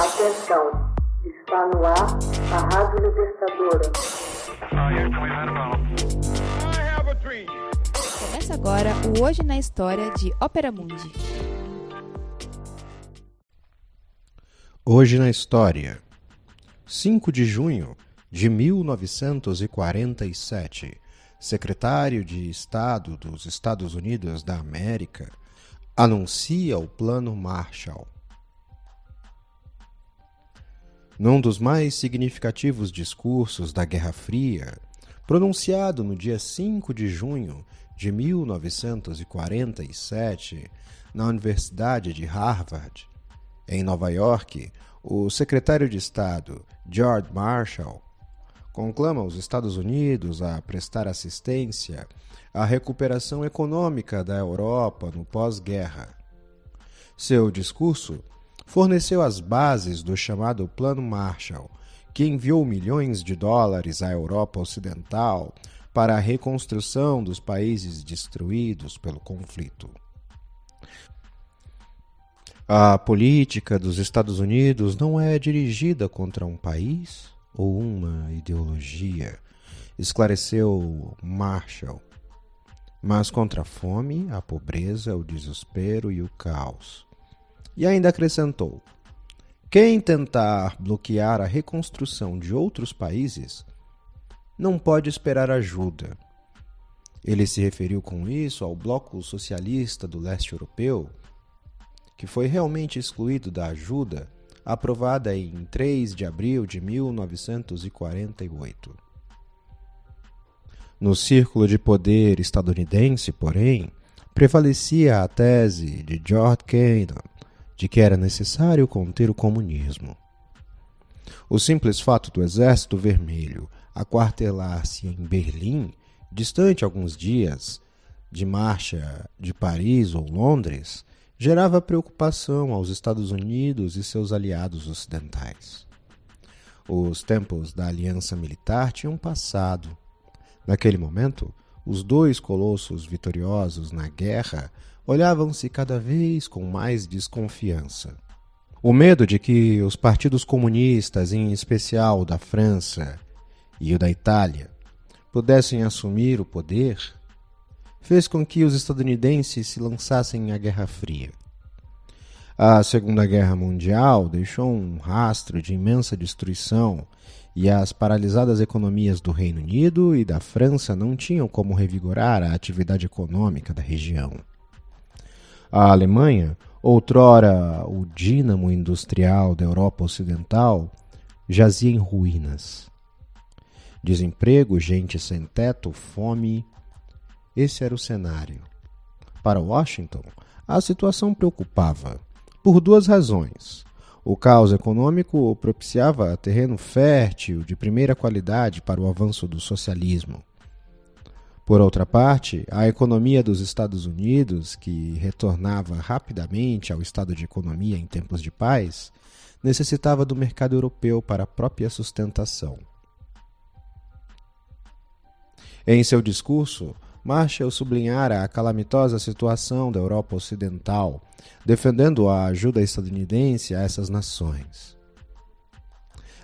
Atenção, está no ar a Rádio Libertadora. Começa agora o Hoje na História de Ópera Mundi. Hoje na História, 5 de junho de 1947, secretário de Estado dos Estados Unidos da América anuncia o Plano Marshall. Num dos mais significativos discursos da Guerra Fria, pronunciado no dia 5 de junho de 1947 na Universidade de Harvard, em Nova York, o secretário de Estado George Marshall conclama os Estados Unidos a prestar assistência à recuperação econômica da Europa no pós-guerra. Seu discurso forneceu as bases do chamado Plano Marshall, que enviou milhões de dólares à Europa Ocidental para a reconstrução dos países destruídos pelo conflito. A política dos Estados Unidos não é dirigida contra um país ou uma ideologia, esclareceu Marshall, mas contra a fome, a pobreza, o desespero e o caos. E ainda acrescentou: quem tentar bloquear a reconstrução de outros países não pode esperar ajuda. Ele se referiu com isso ao bloco socialista do leste europeu, que foi realmente excluído da ajuda aprovada em 3 de abril de 1948. No círculo de poder estadunidense, porém, prevalecia a tese de George Kennan de que era necessário conter o comunismo. O simples fato do Exército Vermelho aquartelar-se em Berlim, distante alguns dias de marcha de Paris ou Londres, gerava preocupação aos Estados Unidos e seus aliados ocidentais. Os tempos da aliança militar tinham passado. Naquele momento, os dois colossos vitoriosos na guerra olhavam-se cada vez com mais desconfiança. O medo de que os partidos comunistas, em especial o da França e o da Itália, pudessem assumir o poder, fez com que os estadunidenses se lançassem à Guerra Fria. A Segunda Guerra Mundial deixou um rastro de imensa destruição e as paralisadas economias do Reino Unido e da França não tinham como revigorar a atividade econômica da região. A Alemanha, outrora o dínamo industrial da Europa Ocidental, jazia em ruínas. Desemprego, gente sem teto, fome. Esse era o cenário. Para Washington, a situação preocupava, por duas razões. O caos econômico propiciava terreno fértil de primeira qualidade para o avanço do socialismo. Por outra parte, a economia dos Estados Unidos, que retornava rapidamente ao estado de economia em tempos de paz, necessitava do mercado europeu para a própria sustentação. Em seu discurso, Marshall sublinhara a calamitosa situação da Europa Ocidental, defendendo a ajuda estadunidense a essas nações.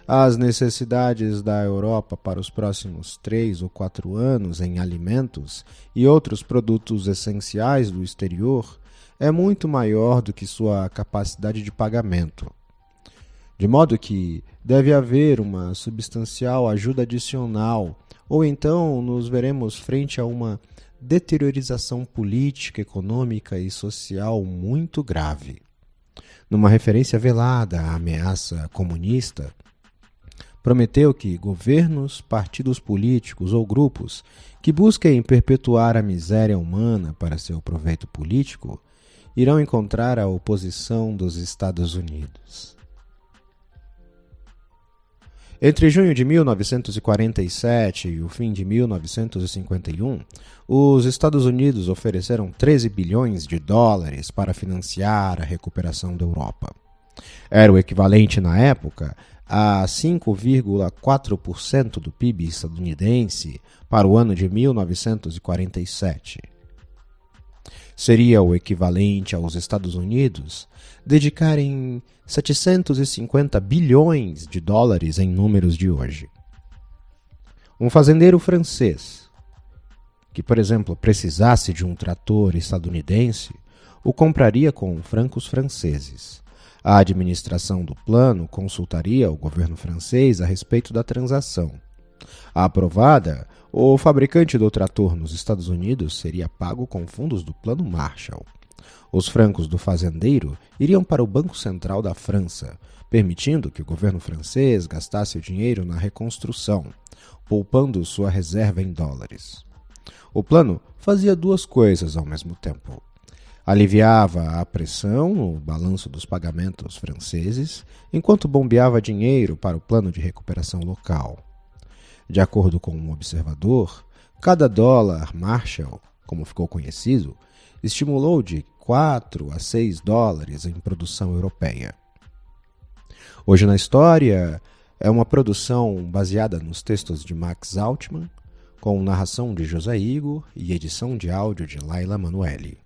As necessidades da Europa para os próximos três ou quatro anos em alimentos e outros produtos essenciais do exterior é muito maior do que sua capacidade de pagamento. De modo que deve haver uma substancial ajuda adicional, ou então nos veremos frente a uma deteriorização política, econômica e social muito grave. Numa referência velada à ameaça comunista, prometeu que governos, partidos políticos ou grupos que busquem perpetuar a miséria humana para seu proveito político irão encontrar a oposição dos Estados Unidos. Entre junho de 1947 e o fim de 1951, os Estados Unidos ofereceram 13 bilhões de dólares para financiar a recuperação da Europa. Era o equivalente na época a 5,4% do PIB estadunidense para o ano de 1947. Seria o equivalente aos Estados Unidos dedicarem 750 bilhões de dólares em números de hoje. Um fazendeiro francês que, por exemplo, precisasse de um trator estadunidense, o compraria com francos franceses. A administração do plano consultaria o governo francês a respeito da transação. Aprovada, o fabricante do trator nos Estados Unidos seria pago com fundos do Plano Marshall. Os francos do fazendeiro iriam para o Banco Central da França, permitindo que o governo francês gastasse o dinheiro na reconstrução, poupando sua reserva em dólares. O plano fazia duas coisas ao mesmo tempo. Aliviava a pressão no balanço dos pagamentos franceses, enquanto bombeava dinheiro para o plano de recuperação local. De acordo com um observador, cada dólar Marshall, como ficou conhecido, estimulou de 4 a 6 dólares em produção europeia. Hoje na História é uma produção baseada nos textos de Max Altman, com narração de José Igor e edição de áudio de Laila Manuelli.